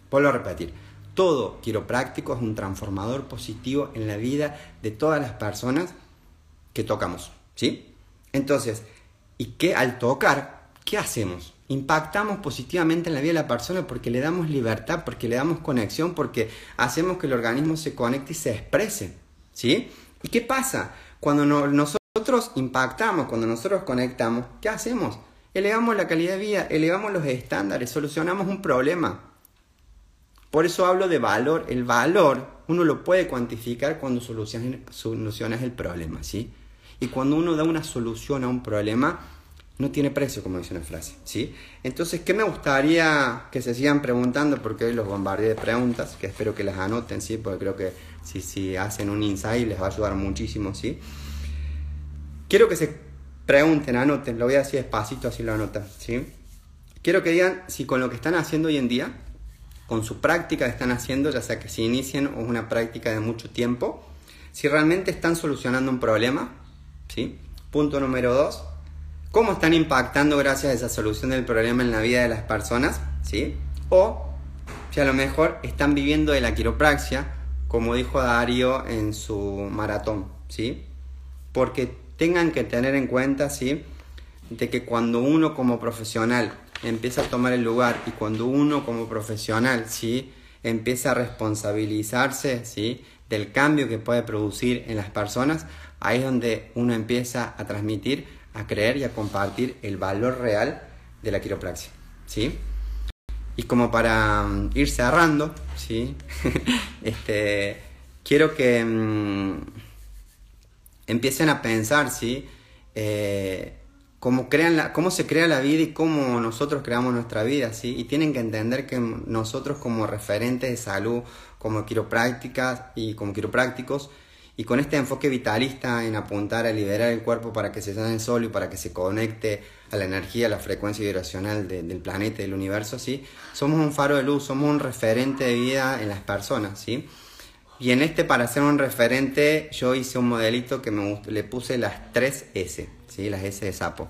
Vuelvo a repetir, todo quiropráctico es un transformador positivo en la vida de todas las personas que tocamos, ¿sí? Entonces, ¿y qué al tocar, qué hacemos? Impactamos positivamente en la vida de la persona porque le damos libertad, porque le damos conexión, porque hacemos que el organismo se conecte y se exprese, ¿sí? ¿Y qué pasa? Cuando nosotros impactamos, cuando nosotros conectamos, ¿qué hacemos? Elevamos la calidad de vida, elevamos los estándares, solucionamos un problema. Por eso hablo de valor. El valor uno lo puede cuantificar cuando solucionas, el problema, ¿sí? Y cuando uno da una solución a un problema, no tiene precio, como dice una frase, ¿sí? Entonces, ¿qué me gustaría que se sigan preguntando? Porque hoy los bombardeé de preguntas, que espero que las anoten, ¿sí? Porque creo que si, si hacen un insight les va a ayudar muchísimo, ¿sí? Quiero que se Pregunten, anoten, lo voy a decir despacito, así lo anotan, ¿sí? Quiero que digan si con lo que están haciendo hoy en día, con su práctica que están haciendo, ya sea que se inicien o una práctica de mucho tiempo, si realmente están solucionando un problema, ¿sí? Punto número dos, cómo están impactando gracias a esa solución del problema en la vida de las personas, ¿sí? O si a lo mejor están viviendo de la quiropraxia, como dijo Darío en su maratón, ¿sí? Porque tengan que tener en cuenta, ¿sí? De que cuando uno como profesional empieza a tomar el lugar y cuando uno como profesional, ¿sí? Empieza a responsabilizarse, ¿sí? Del cambio que puede producir en las personas, ahí es donde uno empieza a transmitir, a creer y a compartir el valor real de la quiropraxia, ¿sí? Y como para mm, ir cerrando, ¿sí? este, quiero que... Mm, empiecen a pensar, ¿sí? Eh, cómo, crean la, cómo se crea la vida y cómo nosotros creamos nuestra vida, ¿sí? Y tienen que entender que nosotros como referentes de salud, como quiroprácticas y como quiroprácticos, y con este enfoque vitalista en apuntar a liberar el cuerpo para que se sane solo y para que se conecte a la energía, a la frecuencia vibracional del planeta del universo, ¿sí? Somos un faro de luz, somos un referente de vida en las personas, ¿sí? Y en este, para ser un referente, yo hice un modelito que me le puse las tres S, ¿sí? las S de sapo.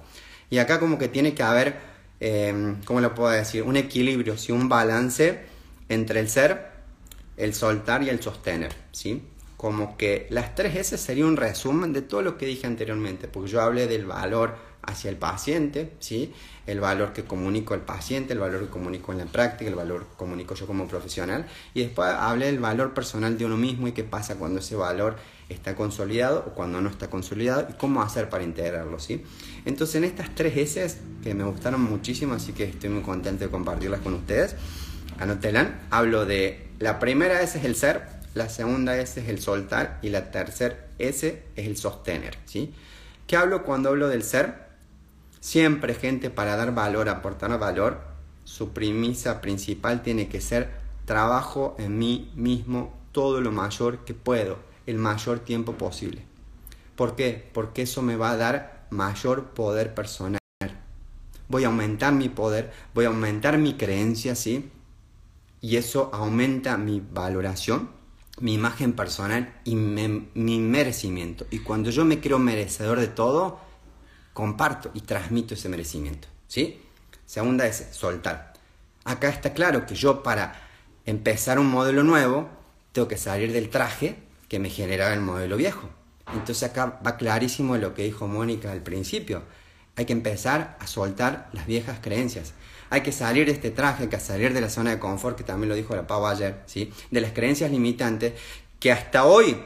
Y acá como que tiene que haber, eh, ¿cómo lo puedo decir? Un equilibrio, ¿sí? un balance entre el ser el soltar y el sostener, ¿sí? Como que las tres S sería un resumen de todo lo que dije anteriormente, porque yo hablé del valor hacia el paciente, ¿sí? el valor que comunico al paciente, el valor que comunico en la práctica, el valor que comunico yo como profesional, y después hablé del valor personal de uno mismo y qué pasa cuando ese valor está consolidado o cuando no está consolidado y cómo hacer para integrarlo, ¿sí? Entonces en estas tres S que me gustaron muchísimo, así que estoy muy contento de compartirlas con ustedes, anotelan, hablo de la primera S es el ser, la segunda S es el soltar y la tercera S es el sostener, ¿sí? ¿Qué hablo cuando hablo del ser? Siempre, gente, para dar valor, aportar valor, su premisa principal tiene que ser trabajo en mí mismo todo lo mayor que puedo, el mayor tiempo posible. ¿Por qué? Porque eso me va a dar mayor poder personal. Voy a aumentar mi poder, voy a aumentar mi creencia, ¿sí? Y eso aumenta mi valoración, mi imagen personal y mi merecimiento. Y cuando yo me creo merecedor de todo, comparto y transmito ese merecimiento. ¿sí? Segunda es soltar. Acá está claro que yo para empezar un modelo nuevo tengo que salir del traje que me generaba el modelo viejo. Entonces acá va clarísimo lo que dijo Mónica al principio. Hay que empezar a soltar las viejas creencias. Hay que salir de este traje, hay que salir de la zona de confort, que también lo dijo la Pau ayer, ¿sí? de las creencias limitantes que hasta hoy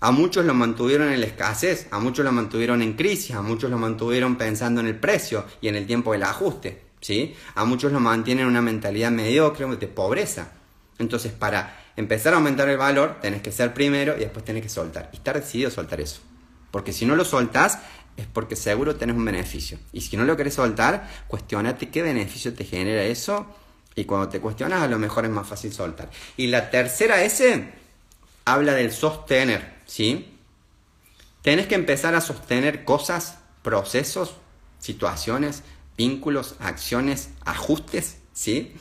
a muchos lo mantuvieron en la escasez, a muchos lo mantuvieron en crisis, a muchos lo mantuvieron pensando en el precio y en el tiempo del ajuste, ¿sí? A muchos lo mantienen en una mentalidad mediocre, de pobreza. Entonces, para empezar a aumentar el valor, tenés que ser primero y después tenés que soltar. Y estar decidido soltar eso. Porque si no lo soltás, es porque seguro tenés un beneficio. Y si no lo querés soltar, cuestionate qué beneficio te genera eso. Y cuando te cuestionas, a lo mejor es más fácil soltar. Y la tercera S habla del sostener. ¿Sí? Tenés que empezar a sostener cosas, procesos, situaciones, vínculos, acciones, ajustes, ¿sí?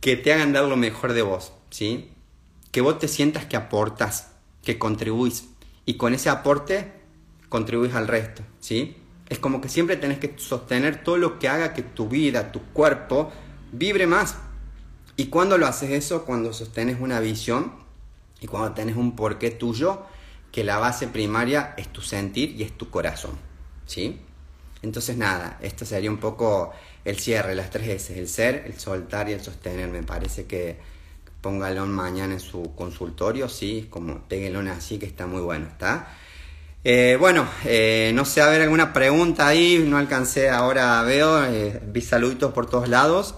Que te hagan dar lo mejor de vos, ¿sí? Que vos te sientas que aportas, que contribuís. Y con ese aporte contribuís al resto, ¿sí? Es como que siempre tenés que sostener todo lo que haga que tu vida, tu cuerpo, vibre más. ¿Y cuando lo haces eso? Cuando sostenes una visión y cuando tenés un porqué tuyo que la base primaria es tu sentir y es tu corazón, ¿sí? Entonces nada, esto sería un poco el cierre, las tres S, el ser, el soltar y el sostener. Me parece que póngalo mañana en su consultorio, sí, como péguelo así que está muy bueno, ¿está? Eh, bueno, eh, no sé, a ver alguna pregunta ahí, no alcancé ahora, veo, eh, vi por todos lados.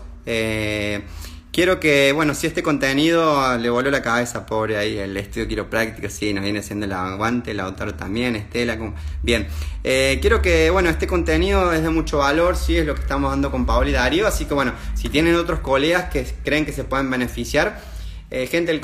Quiero que, bueno, si este contenido le voló la cabeza, pobre ahí, el estudio quiropráctico, sí, nos viene haciendo el aguante, la autora también, Estela, como... bien. Eh, quiero que, bueno, este contenido es de mucho valor, sí, es lo que estamos dando con Paola y Darío, así que, bueno, si tienen otros colegas que creen que se pueden beneficiar, eh, gente,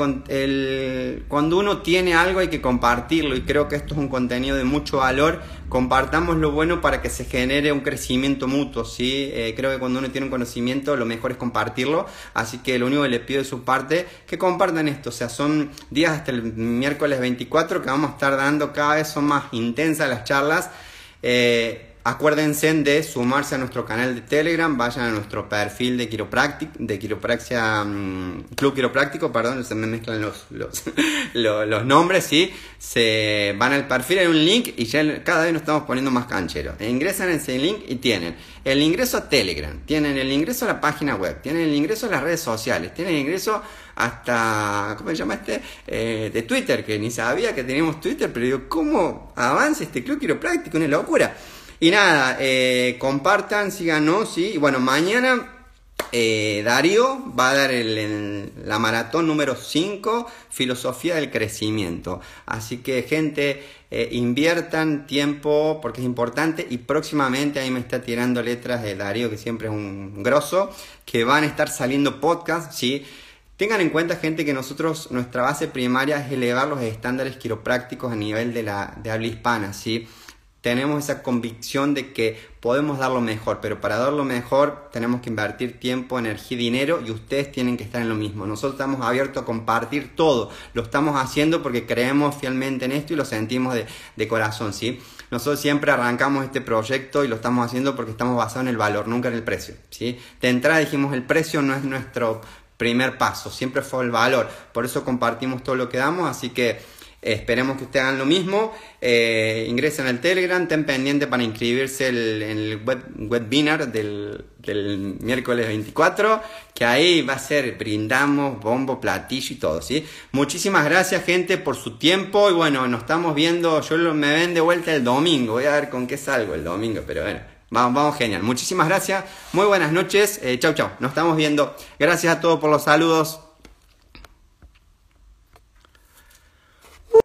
cuando uno tiene algo hay que compartirlo y creo que esto es un contenido de mucho valor. Compartamos lo bueno para que se genere un crecimiento mutuo, ¿sí? Eh, creo que cuando uno tiene un conocimiento lo mejor es compartirlo, así que lo único que les pido de su parte que compartan esto, o sea, son días hasta el miércoles 24 que vamos a estar dando cada vez son más intensas las charlas. Eh, Acuérdense de sumarse a nuestro canal de Telegram, vayan a nuestro perfil de quiropráctica, de quiropraxia, mm, Club Quiropráctico, perdón, se me mezclan los, los, nombres, ¿sí? Se van al perfil, hay un link y ya cada vez nos estamos poniendo más cancheros. Ingresan en ese link y tienen el ingreso a Telegram, tienen el ingreso a la página web, tienen el ingreso a las redes sociales, tienen el ingreso hasta, ¿cómo se llama este? Eh, de Twitter, que ni sabía que teníamos Twitter, pero digo, ¿cómo avanza este Club Quiropráctico? Una locura. Y nada, eh, compartan, síganos, ¿sí? Y bueno, mañana eh, Darío va a dar el, la maratón número 5, Filosofía del Crecimiento. Así que gente, eh, inviertan tiempo porque es importante y próximamente ahí me está tirando letras de Darío, que siempre es un grosso, que van a estar saliendo podcasts, ¿sí? Tengan en cuenta, gente, que nosotros, nuestra base primaria es elevar los estándares quiroprácticos a nivel de, la, de habla hispana, ¿sí? Tenemos esa convicción de que podemos dar lo mejor, pero para dar lo mejor tenemos que invertir tiempo, energía y dinero y ustedes tienen que estar en lo mismo. Nosotros estamos abiertos a compartir todo, lo estamos haciendo porque creemos fielmente en esto y lo sentimos de, corazón, ¿sí? Nosotros siempre arrancamos este proyecto y lo estamos haciendo porque estamos basados en el valor, nunca en el precio, ¿sí? De entrada dijimos el precio no es nuestro primer paso, siempre fue el valor. Por eso compartimos todo lo que damos, así que Esperemos que ustedes hagan lo mismo. Eh, ingresen al Telegram, ten pendiente para inscribirse en el web, webinar del, del, miércoles 24, que ahí va a ser brindamos, bombo, platillo y todo, ¿sí? Muchísimas gracias, gente, por su tiempo. Y bueno, nos estamos viendo. Yo me ven de vuelta el domingo. Voy a ver con qué salgo el domingo, pero bueno. Vamos, vamos, genial. Muchísimas gracias. Muy buenas noches. Eh, chau, chau. Nos estamos viendo. Gracias a todos por los saludos.